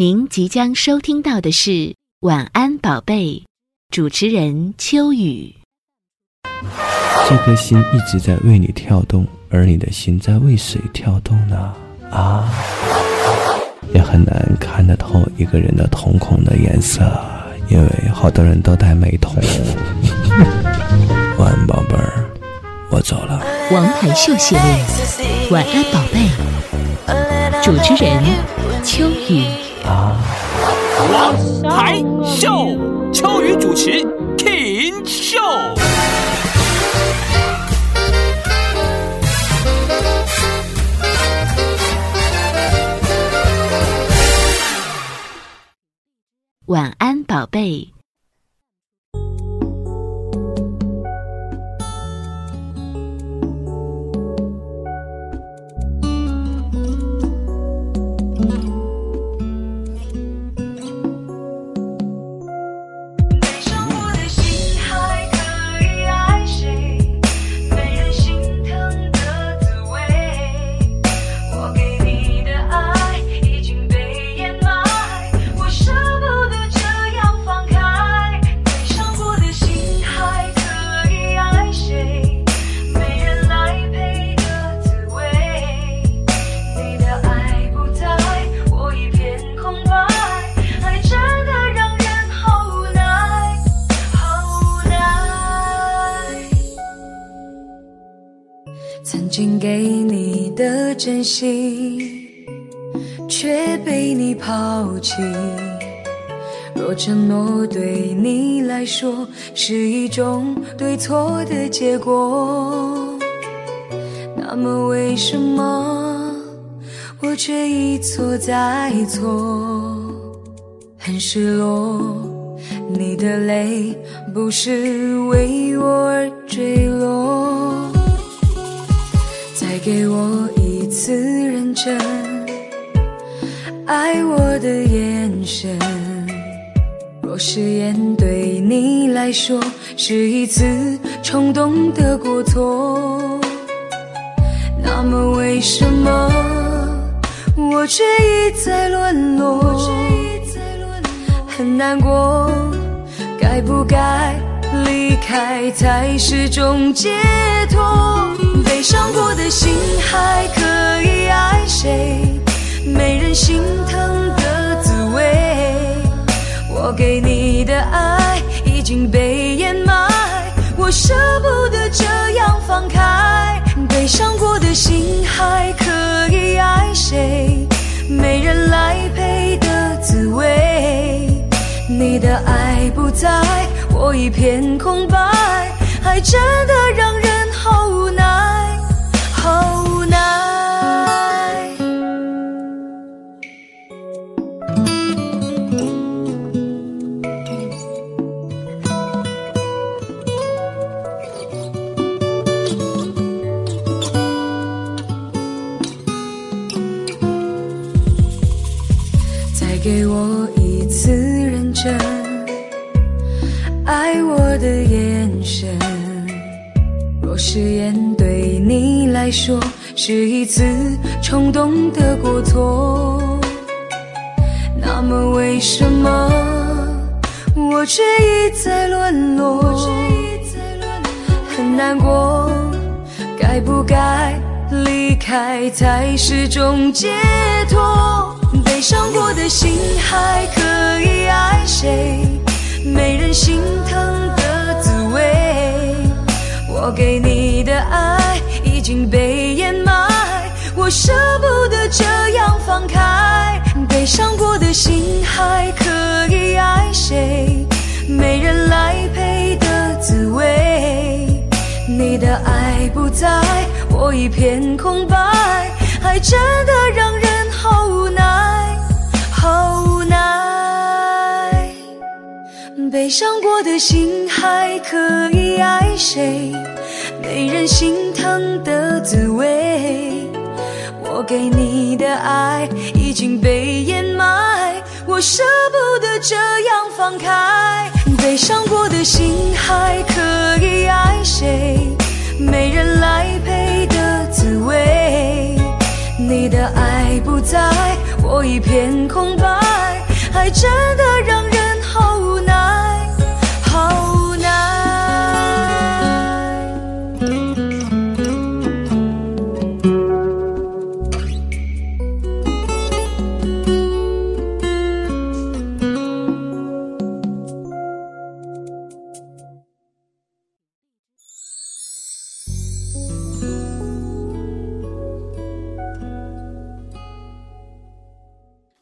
您即将收听到的是《晚安宝贝》，主持人秋雨。这颗心一直在为你跳动，而你的心在为谁跳动呢？啊，也很难看得透一个人的瞳孔的颜色，因为好多人都戴美瞳。晚安，宝贝儿，我走了。王牌秀系列，《晚安宝贝》，主持人秋雨。王牌秀，秋雨主持，King 秀。晚安，宝贝。种对错的结果，那么为什么我却一错再错？很失落，你的泪不是为我而坠落，再给我。一次认真爱我的眼神，若誓言对你来说是一次冲动的过错，那么为什么我却一再沦落？很难过，该不该离开才是种解脱？悲伤过的心还可以爱谁？没人心疼的滋味。给你的爱已经被掩埋，我舍不得这样放开。悲伤过的心还可以爱谁？没人来陪的滋味。你的爱不在，我一片空白，爱真的让人好无奈。誓言对。你来说是一次冲动的过错，那么为什么我却一再沦落？很难过，该不该离开才是种解脱？悲伤过的心还可以爱谁？没人心疼，我给你的爱。已经被掩埋，我舍不得这样放开。被伤过的心还可以爱谁？没人来陪的滋味。你的爱不在，我一片空白，爱真的让人好无奈，好无奈。悲伤过的心还可以爱谁？没人心疼的滋味，我给你的爱已经被掩埋，我舍不得这样放开。悲伤过的心还可以爱谁？没人来陪的滋味，你的爱不在，我一片空白。爱真的让人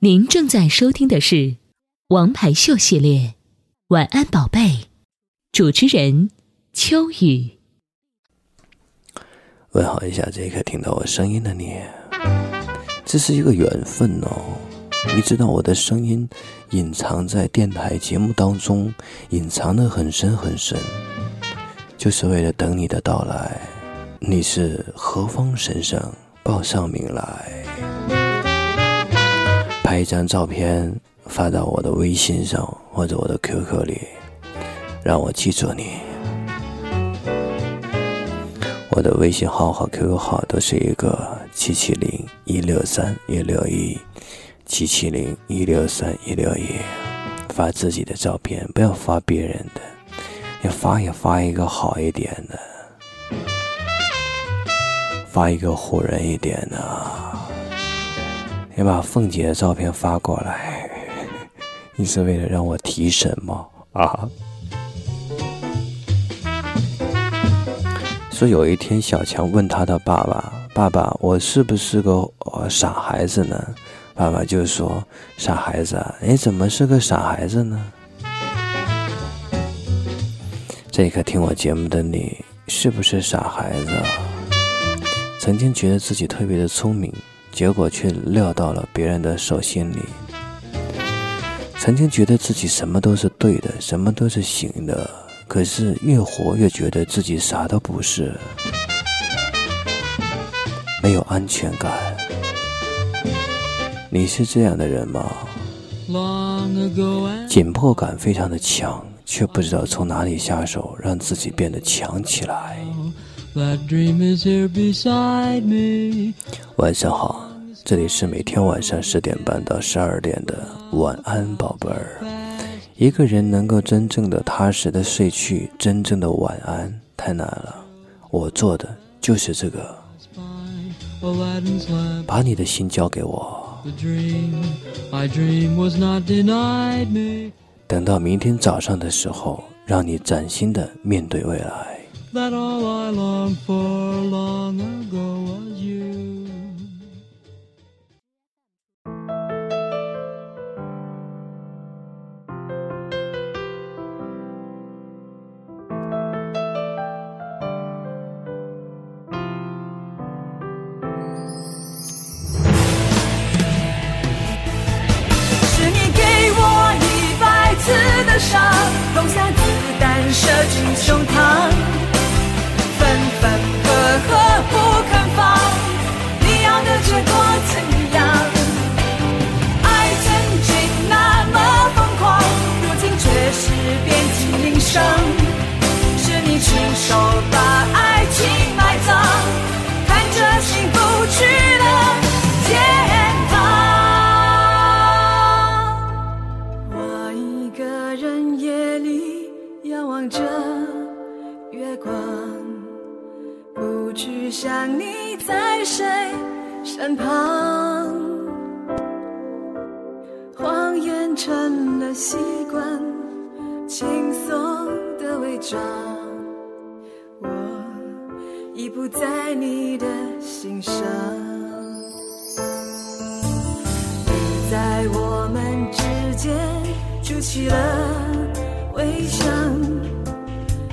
您正在收听的是《王牌秀》系列，《晚安宝贝》，主持人秋雨。问候一下这一刻听到我声音的你，这是一个缘分哦。你知道我的声音隐藏在电台节目当中，隐藏的很深很深，就是为了等你的到来。你是何方神圣，报上名来。拍一张照片发到我的微信上或者我的 QQ 里，让我记住你。我的微信号和 QQ 号都是一个七七零一六三一六一七七零一六三一六一。发自己的照片，不要发别人的，要发也发一个好一点的，发一个唬人一点的。你把凤姐的照片发过来，你是为了让我提神吗？啊！说有一天，小强问他的爸爸：“爸爸，我是不是个傻孩子呢？”爸爸就说：“傻孩子，你怎么是个傻孩子呢？”这一刻听我节目的你，是不是傻孩子？曾经觉得自己特别的聪明。结果却撂到了别人的手心里。曾经觉得自己什么都是对的，什么都是行的，可是越活越觉得自己啥都不是，没有安全感。你是这样的人吗？紧迫感非常的强，却不知道从哪里下手，让自己变得强起来。晚上好。这里是每天晚上十点半到十二点的晚安，宝贝儿。一个人能够真正的踏实的睡去，真正的晚安太难了。我做的就是这个，把你的心交给我。等到明天早上的时候，让你崭新的面对未来。that all I long for long ago was you. 奢侈胸膛。结果怎样？爱曾经那么疯狂，如今却是遍体鳞伤。是你亲手把爱情埋葬，看着幸福去了天堂。我一个人夜里仰望着月光，不去想你在谁。身旁，谎言成了习惯，轻松的伪装。我已不在你的心上，你在我们之间筑起了围墙，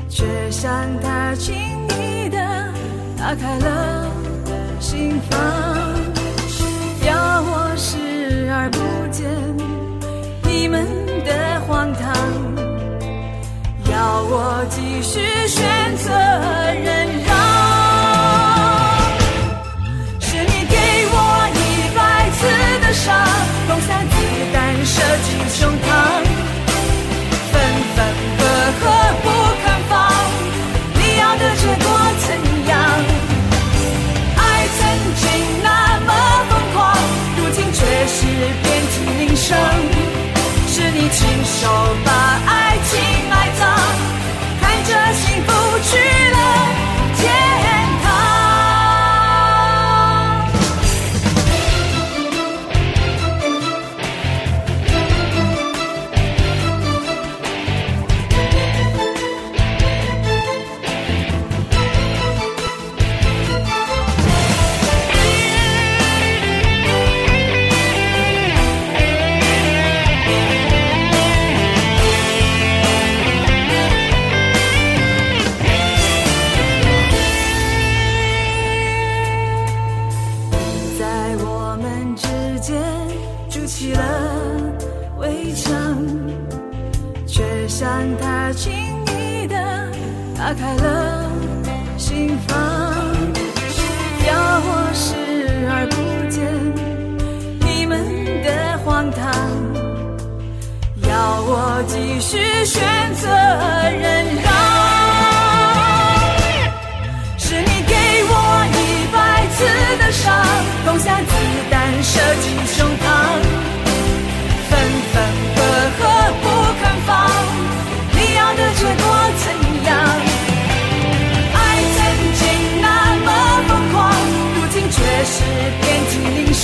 却像他轻易的打开了心房。们的荒唐，要我继续选择人起了围墙，却像他轻易的打开了心房，要我视而不见你们的荒唐，要我继续选择忍让。是你给我一百次的伤，投下子弹射进胸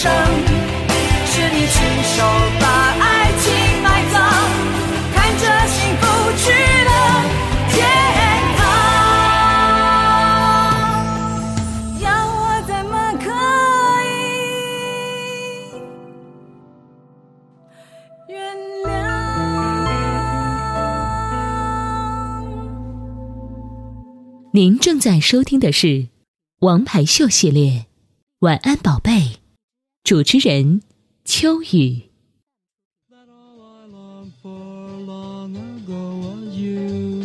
体鳞伤。是你亲手把爱情埋葬，看着幸福去了天堂。要我怎么可以原谅？您正在收听的是《王牌秀》系列，《晚安宝贝》，主持人秋雨。that all I longed for long ago was you.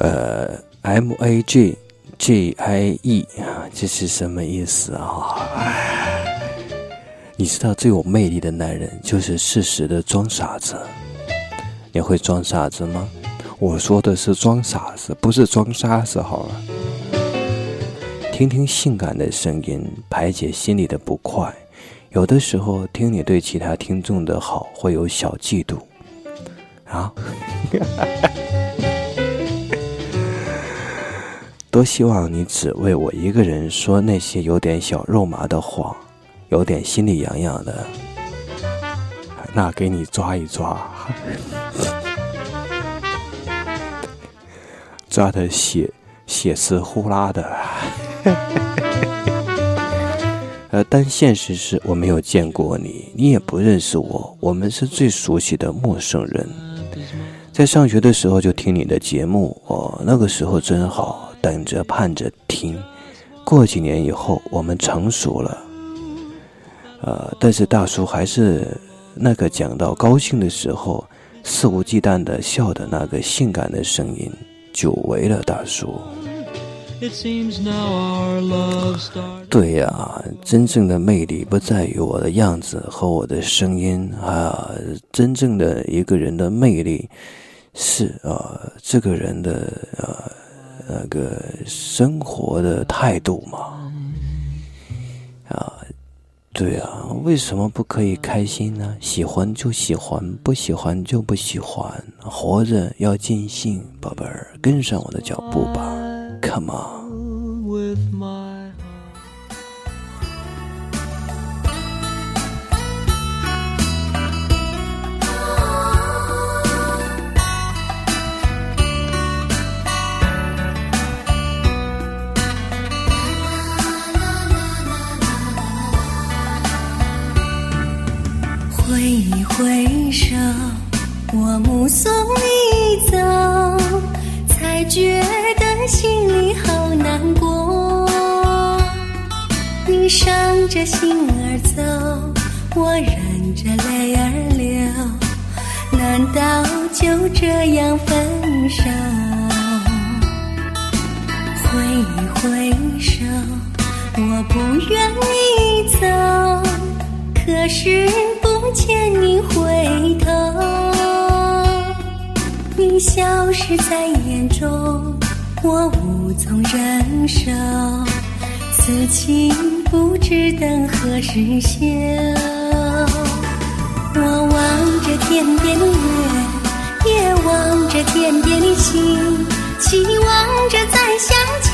呃，M A G G I E 啊，这是什么意思啊？你知道最有魅力的男人就是适时的装傻子。你会装傻子吗？我说的是装傻子，不是装傻子，好了。听听性感的声音，排解心里的不快。有的时候听你对其他听众的好，会有小嫉妒。啊？多希望你只为我一个人说那些有点小肉麻的话，有点心里痒痒的，那给你抓一抓，抓的血血丝呼啦的。呃，但现实是我没有见过你，你也不认识我，我们是最熟悉的陌生人。在上学的时候就听你的节目，哦，那个时候真好，等着盼着听。过几年以后，我们成熟了，呃，但是大叔还是那个讲到高兴的时候肆无忌惮的笑的那个性感的声音，久违了，大叔。对呀、真正的魅力不在于我的样子和我的声音啊，真正的一个人的魅力是啊，这个人的呃那个生活的态度嘛。啊，对啊，为什么不可以开心呢？喜欢就喜欢，不喜欢就不喜欢，活着要尽兴，宝贝儿，跟上我的脚步吧，Come on。挥一挥手，我目送你走，才觉得心里好难过。你伤着心儿走，我忍着泪儿流，难道就这样分手？挥一挥手，我不愿你走。可是不见你回头，你消失在眼中，我无从忍受，此情不不知等何时休。我望着天边的月，也望着天边的星，期望着再相见，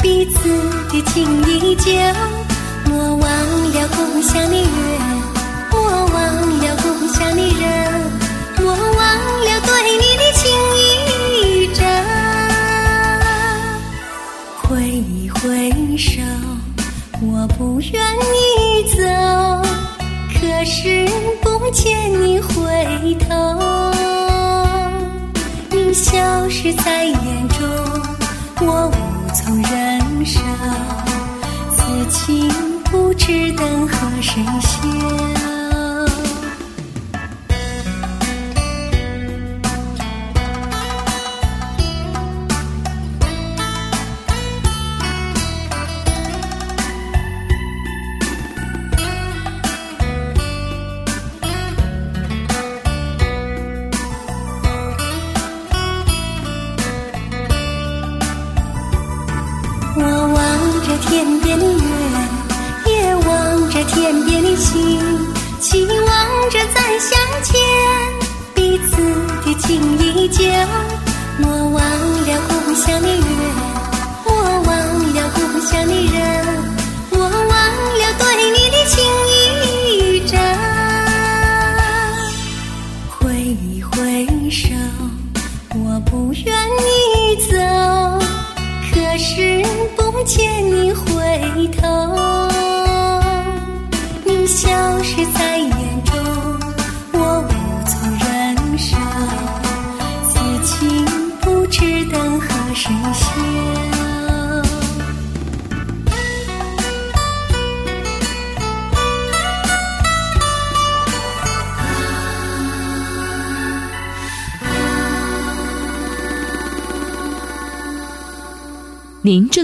彼此的情依旧。我忘了故乡的月，我忘了故乡的人，我忘了对你的情意真。挥一挥手，我不愿你走，可是不见你回头。你消失在眼中，我无从忍受，此情不知等和谁羡。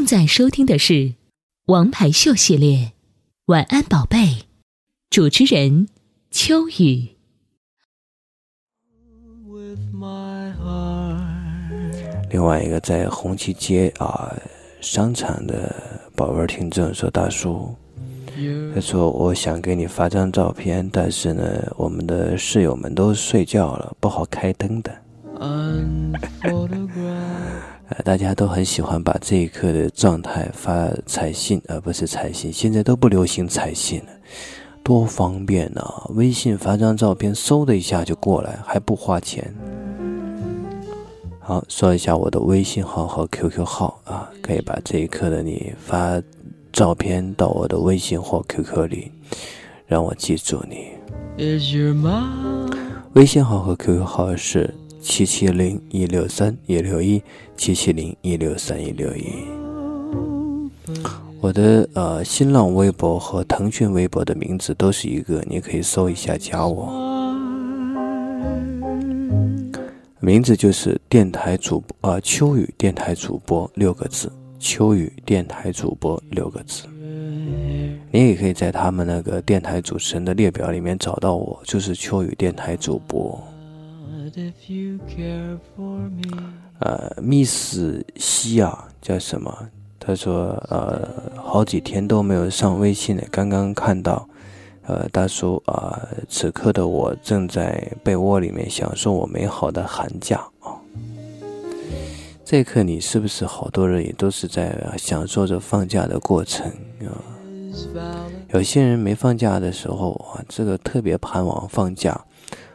在收听的是《王牌秀》系列，《晚安宝贝》，主持人秋雨。with my heart. 另外一个在红旗街啊商场的宝贝儿听众说：“大叔，他说我想给你发张照片，但是呢，我们的室友们都睡觉了，不好开灯的。呃，大家都很喜欢把这一刻的状态发彩信，而不是彩信。现在都不流行彩信了，多方便啊！微信发张照片，嗖的一下就过来，还不花钱。好，说一下我的微信号和 QQ 号啊，可以把这一刻的你发照片到我的微信或 QQ 里，让我记住你。微信号和 QQ 号是七七零一六三一六一七七零一六三一六一。我的呃新浪微博和腾讯微博的名字都是一个，你可以搜一下加我，名字就是电台主播啊、秋雨电台主播六个字，秋雨电台主播六个字。你也可以在他们那个电台主持人的列表里面找到我，就是秋雨电台主播。呃，Miss 西亚叫什么？他说呃，好几天都没有上微信了，刚刚看到，呃，大叔啊、此刻的我正在被窝里面享受我美好的寒假啊。这一刻，你是不是好多人也都是在呃享受着放假的过程啊.有些人没放假的时候啊，这个特别盼望放假，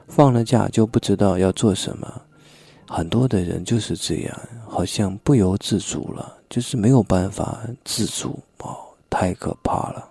放了假就不知道要做什么。很多的人就是这样好像不由自主了就是没有办法自主哦太可怕了。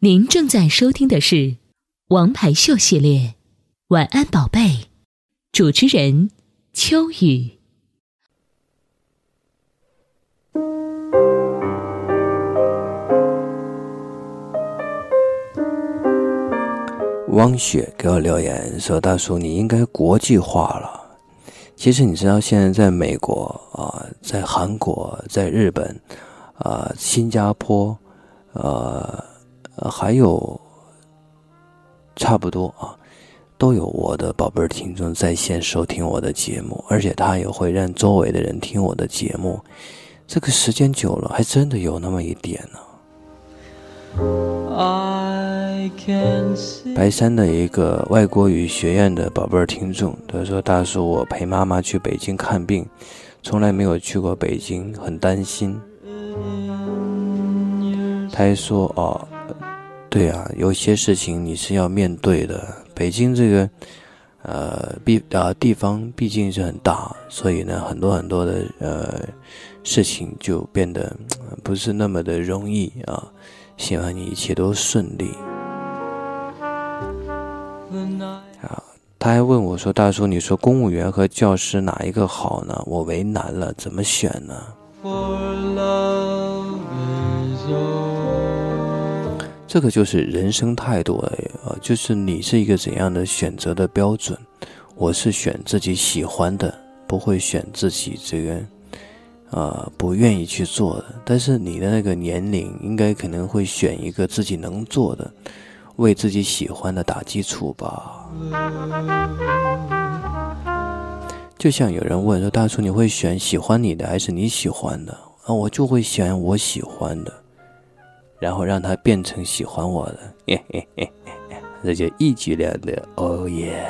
您正在收听的是王牌秀系列晚安宝贝主持人秋雨。汪雪给我留言说大叔你应该国际化了。其实你知道现在在美国啊在韩国在日本啊新加坡啊呃还有差不多啊都有我的宝贝儿听众在线收听我的节目而且他也会让周围的人听我的节目。这个时间久了还真的有那么一点呢。白山的一个外国语学院的宝贝儿听众他说大叔我陪妈妈去北京看病从来没有去过北京很担心。他还说哦对啊有些事情你是要面对的。北京这个呃毕呃地方毕竟是很大所以呢很多很多的呃事情就变得不是那么的容易啊。希望你一切都顺利。啊他还问我说大叔你说公务员和教师哪一个好呢？我为难了怎么选呢？For love is all 这个就是人生态度了，啊，就是你是一个怎样的选择的标准。我是选自己喜欢的，不会选自己这个，呃，不愿意去做的。但是你的那个年龄，应该可能会选一个自己能做的，为自己喜欢的打基础吧。就像有人问说：“大叔，你会选喜欢你的还是你喜欢的？”啊，我就会选我喜欢的。然后让他变成喜欢我的，嘿嘿嘿嘿，这就一举两得，哦耶！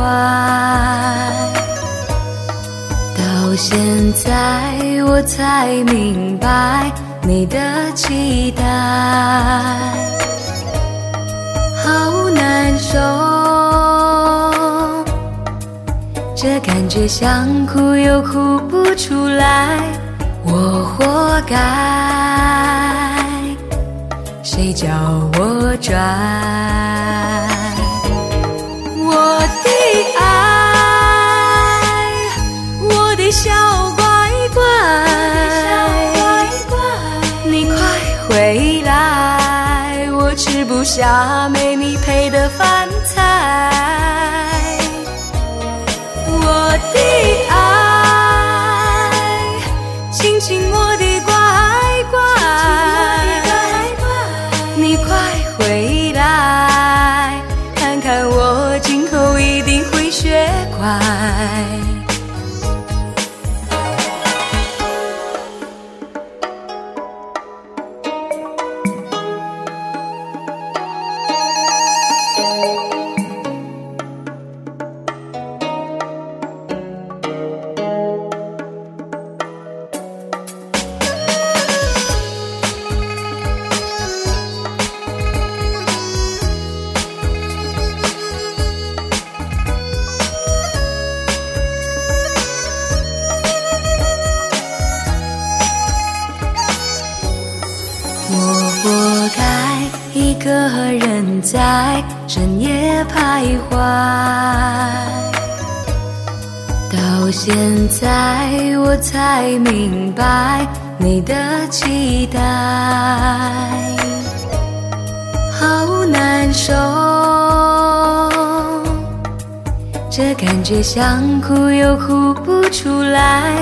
怪，到现在我才明白你的期待，好难受，这感觉想哭又哭不出来，我活该，谁叫我拽？吃不下没你陪才明白你的期待，好难受，这感觉想哭又哭不出来，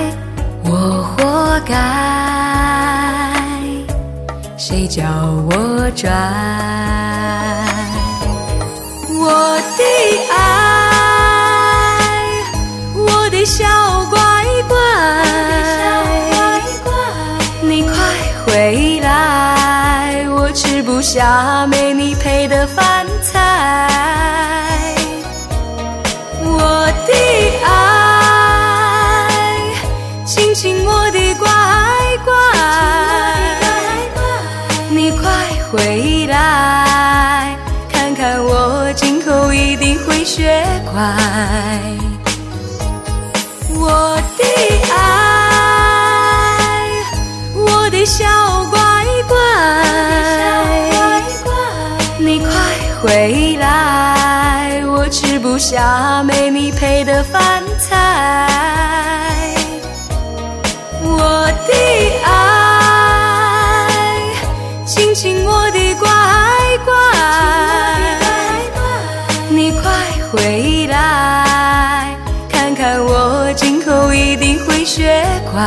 我活该，谁叫我拽？我的爱，我的小乖乖，下没你陪的饭菜我的爱亲亲我的乖乖你快回来看看我今后一定会学乖。下没你配的饭菜。我的爱，亲亲我的乖乖，你快回来，看看我今后一定会学乖。